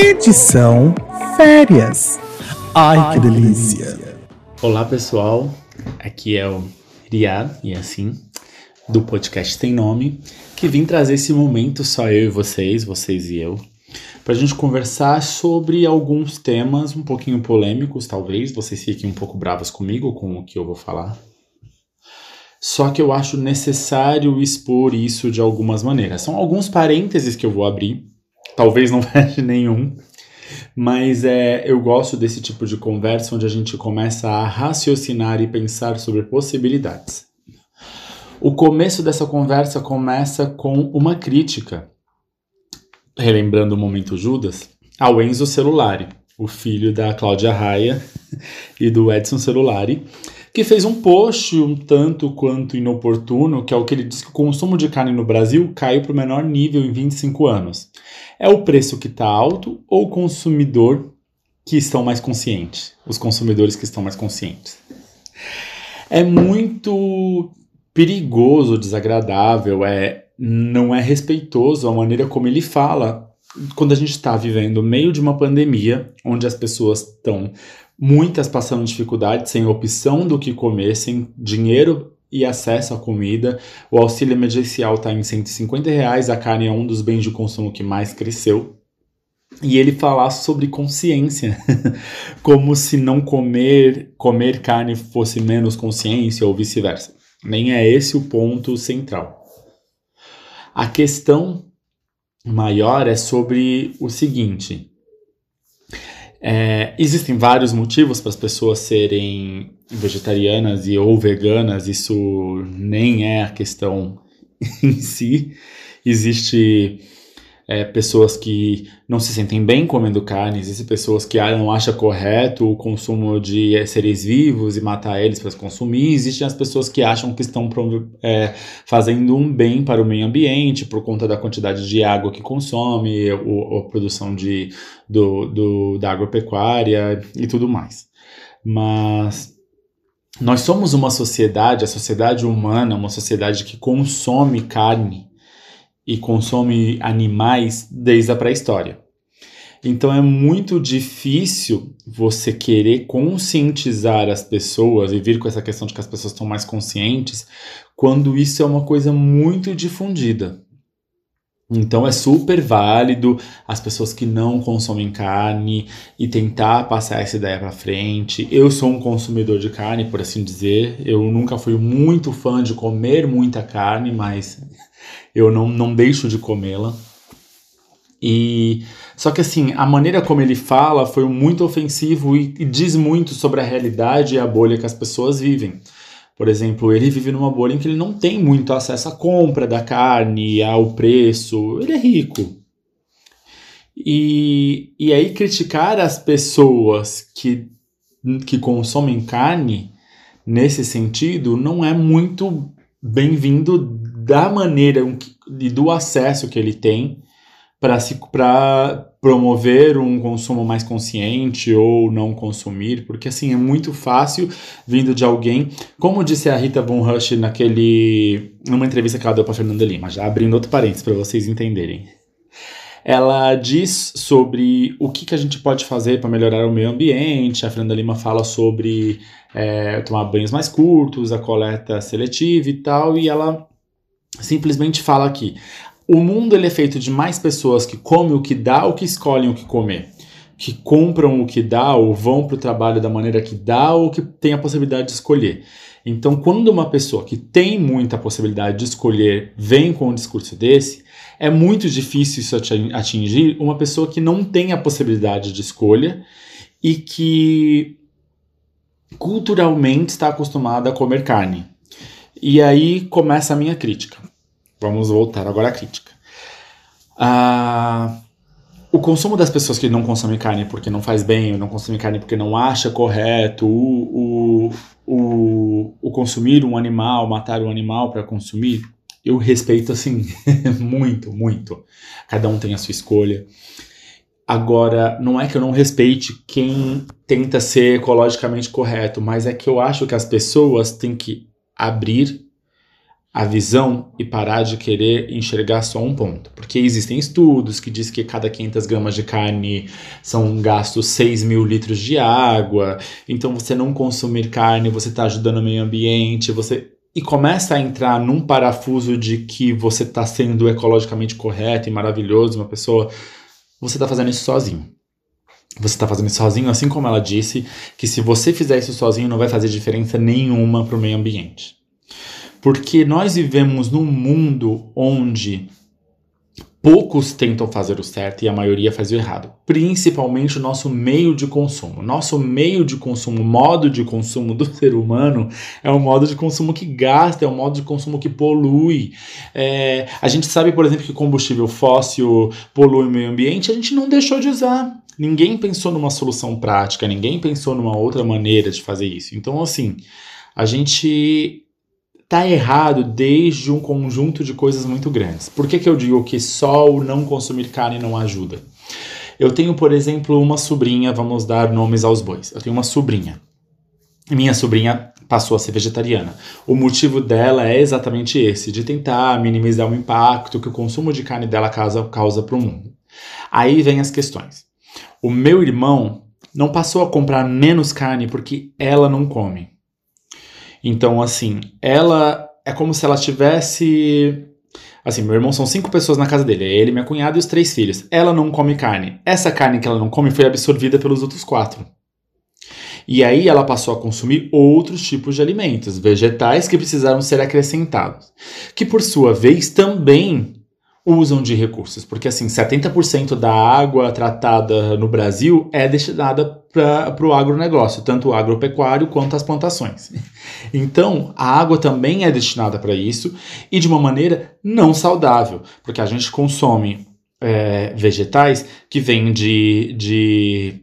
edição férias. Ai, que delícia! Olá pessoal, aqui é o Riad e assim do podcast Tem Nome, que vim trazer esse momento só eu e vocês, vocês e eu, para a gente conversar sobre alguns temas um pouquinho polêmicos, talvez vocês fiquem um pouco bravos comigo com o que eu vou falar. Só que eu acho necessário expor isso de algumas maneiras. São alguns parênteses que eu vou abrir, talvez não feche nenhum, mas é, eu gosto desse tipo de conversa onde a gente começa a raciocinar e pensar sobre possibilidades. O começo dessa conversa começa com uma crítica, relembrando o momento Judas, ao Enzo Celulari, o filho da Cláudia Raia e do Edson Celulari, que fez um post um tanto quanto inoportuno, que é o que ele diz que o consumo de carne no Brasil caiu para o menor nível em 25 anos. É o preço que está alto ou o consumidor que estão mais conscientes? Os consumidores que estão mais conscientes. É muito perigoso, desagradável, é não é respeitoso a maneira como ele fala quando a gente está vivendo meio de uma pandemia, onde as pessoas estão muitas passando dificuldade, sem opção do que comer, sem dinheiro e acesso à comida. O auxílio emergencial está em 150 reais, a carne é um dos bens de consumo que mais cresceu. E ele falar sobre consciência, como se não comer comer carne fosse menos consciência ou vice-versa. Nem é esse o ponto central. A questão maior é sobre o seguinte: é, existem vários motivos para as pessoas serem vegetarianas e ou veganas, isso nem é a questão em si. Existe é, pessoas que não se sentem bem comendo carne, existem pessoas que ah, não acham correto o consumo de é, seres vivos e matar eles para consumir, existem as pessoas que acham que estão é, fazendo um bem para o meio ambiente por conta da quantidade de água que consome, ou, a produção de, do, do, da agropecuária e tudo mais. Mas nós somos uma sociedade, a sociedade humana, uma sociedade que consome carne e consome animais desde a pré-história. Então é muito difícil você querer conscientizar as pessoas e vir com essa questão de que as pessoas estão mais conscientes quando isso é uma coisa muito difundida. Então é super válido as pessoas que não consomem carne e tentar passar essa ideia para frente. Eu sou um consumidor de carne, por assim dizer. Eu nunca fui muito fã de comer muita carne, mas eu não, não deixo de comê-la. E só que assim, a maneira como ele fala foi muito ofensivo e, e diz muito sobre a realidade e a bolha que as pessoas vivem. Por exemplo, ele vive numa bolha em que ele não tem muito acesso à compra da carne, ao preço, ele é rico. E, e aí criticar as pessoas que, que consomem carne nesse sentido não é muito bem-vindo da maneira e do acesso que ele tem para promover um consumo mais consciente ou não consumir, porque assim é muito fácil vindo de alguém, como disse a Rita Von Rush naquele numa entrevista que ela deu para Fernanda Lima, já abrindo outro parênteses para vocês entenderem. Ela diz sobre o que, que a gente pode fazer para melhorar o meio ambiente. A Fernanda Lima fala sobre é, tomar banhos mais curtos, a coleta seletiva e tal, e ela simplesmente fala aqui: o mundo ele é feito de mais pessoas que comem o que dá ou que escolhem o que comer. Que compram o que dá ou vão para o trabalho da maneira que dá ou que tem a possibilidade de escolher. Então, quando uma pessoa que tem muita possibilidade de escolher vem com um discurso desse, é muito difícil isso atingir uma pessoa que não tem a possibilidade de escolha e que culturalmente está acostumada a comer carne. E aí começa a minha crítica. Vamos voltar agora à crítica. Ah, o consumo das pessoas que não consomem carne porque não faz bem, ou não consomem carne porque não acha correto, o, o, o, o consumir um animal, matar um animal para consumir, eu respeito assim muito, muito. Cada um tem a sua escolha. Agora, não é que eu não respeite quem tenta ser ecologicamente correto, mas é que eu acho que as pessoas têm que abrir a visão e parar de querer enxergar só um ponto. Porque existem estudos que dizem que cada 500 gramas de carne são gastos 6 mil litros de água. Então, você não consumir carne, você está ajudando o meio ambiente, você e começa a entrar num parafuso de que você está sendo ecologicamente correto e maravilhoso, uma pessoa, você está fazendo isso sozinho. Você está fazendo isso sozinho, assim como ela disse, que se você fizer isso sozinho não vai fazer diferença nenhuma para o meio ambiente. Porque nós vivemos num mundo onde poucos tentam fazer o certo e a maioria faz o errado. Principalmente o nosso meio de consumo. Nosso meio de consumo, modo de consumo do ser humano é um modo de consumo que gasta, é um modo de consumo que polui. É, a gente sabe, por exemplo, que combustível fóssil polui o meio ambiente, a gente não deixou de usar. Ninguém pensou numa solução prática, ninguém pensou numa outra maneira de fazer isso. Então, assim, a gente tá errado desde um conjunto de coisas muito grandes. Por que, que eu digo que só o não consumir carne não ajuda? Eu tenho, por exemplo, uma sobrinha, vamos dar nomes aos bois. Eu tenho uma sobrinha. Minha sobrinha passou a ser vegetariana. O motivo dela é exatamente esse, de tentar minimizar o impacto que o consumo de carne dela causa, causa para o mundo. Aí vem as questões. O meu irmão não passou a comprar menos carne porque ela não come. Então, assim, ela é como se ela tivesse. Assim, meu irmão são cinco pessoas na casa dele, é ele, minha cunhada e os três filhos. Ela não come carne. Essa carne que ela não come foi absorvida pelos outros quatro. E aí ela passou a consumir outros tipos de alimentos, vegetais que precisaram ser acrescentados, que por sua vez também usam de recursos, porque assim, 70% da água tratada no Brasil é destinada para o agronegócio, tanto o agropecuário quanto as plantações. Então, a água também é destinada para isso e de uma maneira não saudável, porque a gente consome é, vegetais que vêm de, de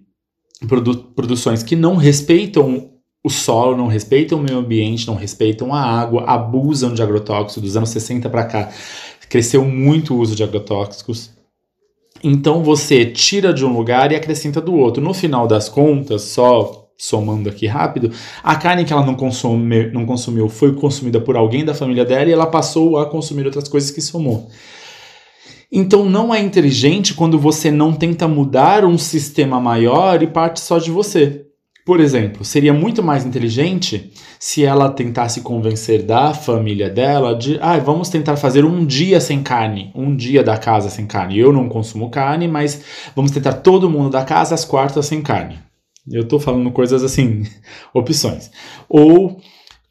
produ produções que não respeitam o solo, não respeitam o meio ambiente, não respeitam a água, abusam de agrotóxicos dos anos 60 para cá cresceu muito o uso de agrotóxicos. Então você tira de um lugar e acrescenta do outro. No final das contas, só somando aqui rápido, a carne que ela não, consome, não consumiu foi consumida por alguém da família dela e ela passou a consumir outras coisas que somou. Então não é inteligente quando você não tenta mudar um sistema maior e parte só de você. Por exemplo, seria muito mais inteligente se ela tentasse convencer da família dela de, ah, vamos tentar fazer um dia sem carne, um dia da casa sem carne. Eu não consumo carne, mas vamos tentar todo mundo da casa às quartas sem carne. Eu estou falando coisas assim, opções. Ou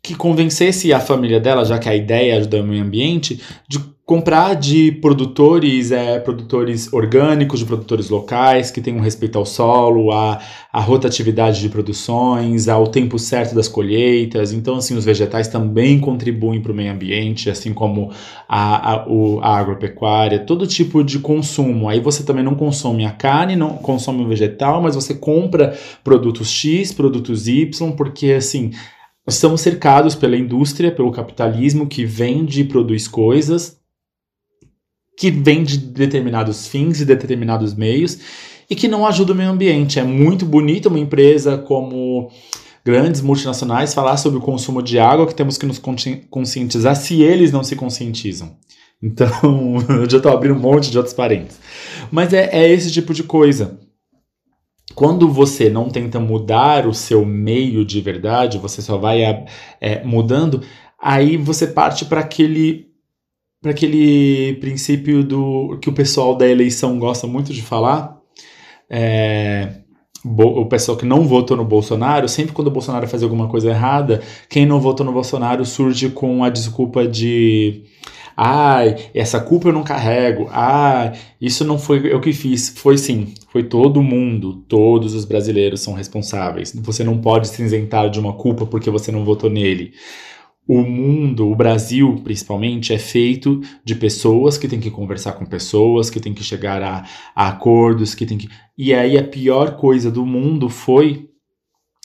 que convencesse a família dela, já que a ideia é ajudar o meio ambiente, de comprar de produtores, é, produtores orgânicos, de produtores locais, que tenham respeito ao solo, a, a rotatividade de produções, ao tempo certo das colheitas. Então, assim, os vegetais também contribuem para o meio ambiente, assim como a, a, o, a agropecuária, todo tipo de consumo. Aí você também não consome a carne, não consome o vegetal, mas você compra produtos X, produtos Y, porque, assim, estamos cercados pela indústria, pelo capitalismo que vende e produz coisas que vem de determinados fins e determinados meios e que não ajuda o meio ambiente. É muito bonito uma empresa como grandes multinacionais falar sobre o consumo de água que temos que nos conscientizar se eles não se conscientizam. Então, eu já estou abrindo um monte de outros parentes. Mas é, é esse tipo de coisa quando você não tenta mudar o seu meio de verdade, você só vai é, mudando, aí você parte para aquele para aquele princípio do que o pessoal da eleição gosta muito de falar. É, o pessoal que não votou no Bolsonaro, sempre quando o Bolsonaro faz alguma coisa errada, quem não votou no Bolsonaro surge com a desculpa de Ai, essa culpa eu não carrego. Ah, isso não foi eu que fiz. Foi sim, foi todo mundo. Todos os brasileiros são responsáveis. Você não pode se isentar de uma culpa porque você não votou nele. O mundo, o Brasil principalmente, é feito de pessoas que têm que conversar com pessoas, que têm que chegar a, a acordos, que têm que. E aí a pior coisa do mundo foi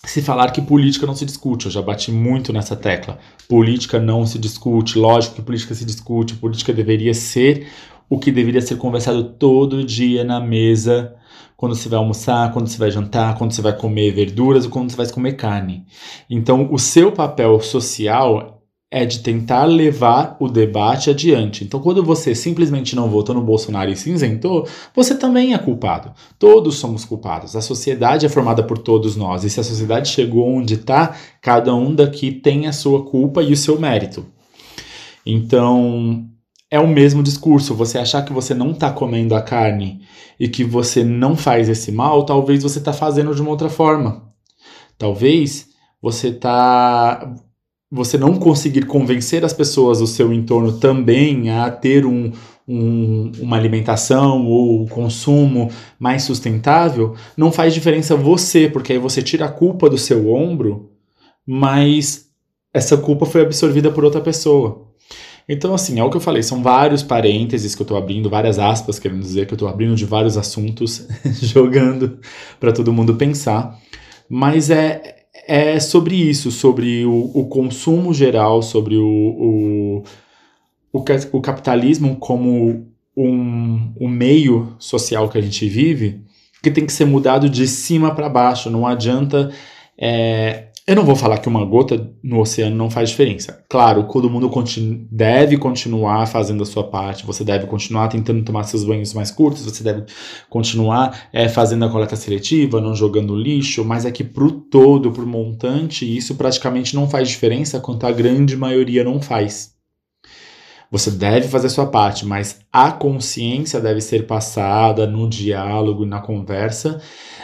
se falar que política não se discute. Eu já bati muito nessa tecla. Política não se discute. Lógico que política se discute. Política deveria ser o que deveria ser conversado todo dia na mesa, quando você vai almoçar, quando você vai jantar, quando você vai comer verduras ou quando você vai comer carne. Então, o seu papel social é de tentar levar o debate adiante. Então, quando você simplesmente não votou no Bolsonaro e se isentou, você também é culpado. Todos somos culpados. A sociedade é formada por todos nós. E se a sociedade chegou onde está, cada um daqui tem a sua culpa e o seu mérito. Então, é o mesmo discurso. Você achar que você não está comendo a carne e que você não faz esse mal, talvez você está fazendo de uma outra forma. Talvez você está você não conseguir convencer as pessoas do seu entorno também a ter um, um, uma alimentação ou consumo mais sustentável, não faz diferença você, porque aí você tira a culpa do seu ombro, mas essa culpa foi absorvida por outra pessoa. Então, assim, é o que eu falei, são vários parênteses que eu estou abrindo, várias aspas, querendo dizer que eu estou abrindo de vários assuntos, jogando para todo mundo pensar. Mas é, é sobre isso, sobre o, o consumo geral, sobre o, o, o, o capitalismo como um, um meio social que a gente vive, que tem que ser mudado de cima para baixo. Não adianta é, eu não vou falar que uma gota no oceano não faz diferença. Claro, todo mundo continu deve continuar fazendo a sua parte, você deve continuar tentando tomar seus banhos mais curtos, você deve continuar é, fazendo a coleta seletiva, não jogando lixo, mas é que pro todo, pro montante, isso praticamente não faz diferença, quanto a grande maioria não faz. Você deve fazer a sua parte, mas a consciência deve ser passada no diálogo, na conversa,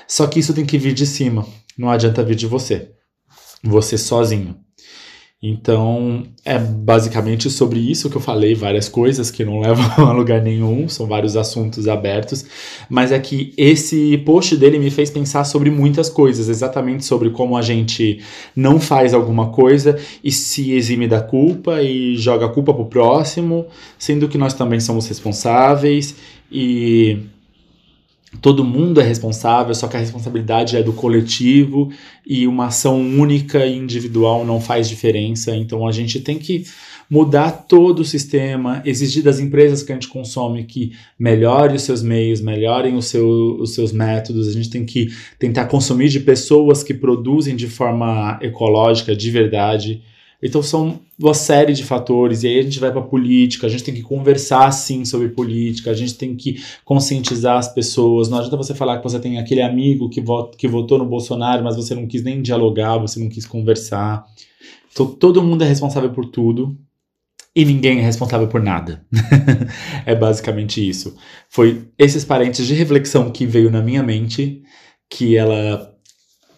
só que isso tem que vir de cima, não adianta vir de você você sozinho. Então, é basicamente sobre isso que eu falei, várias coisas que não levam a lugar nenhum, são vários assuntos abertos, mas é que esse post dele me fez pensar sobre muitas coisas, exatamente sobre como a gente não faz alguma coisa e se exime da culpa e joga a culpa pro próximo, sendo que nós também somos responsáveis e todo mundo é responsável, só que a responsabilidade é do coletivo e uma ação única e individual não faz diferença. Então a gente tem que mudar todo o sistema, exigir das empresas que a gente consome que melhore os seus meios, melhorem seu, os seus métodos. A gente tem que tentar consumir de pessoas que produzem de forma ecológica, de verdade. Então são uma série de fatores, e aí a gente vai para política, a gente tem que conversar sim sobre política, a gente tem que conscientizar as pessoas. Não adianta você falar que você tem aquele amigo que, vot, que votou no Bolsonaro, mas você não quis nem dialogar, você não quis conversar. Então todo mundo é responsável por tudo e ninguém é responsável por nada. é basicamente isso. Foi esses parentes de reflexão que veio na minha mente, que ela,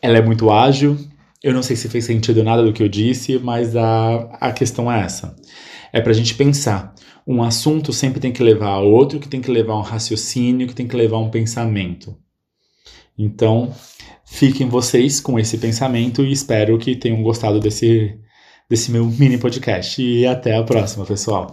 ela é muito ágil, eu não sei se fez sentido nada do que eu disse, mas a, a questão é essa. É para a gente pensar. Um assunto sempre tem que levar a outro, que tem que levar um raciocínio, que tem que levar um pensamento. Então, fiquem vocês com esse pensamento e espero que tenham gostado desse, desse meu mini podcast. E até a próxima, pessoal.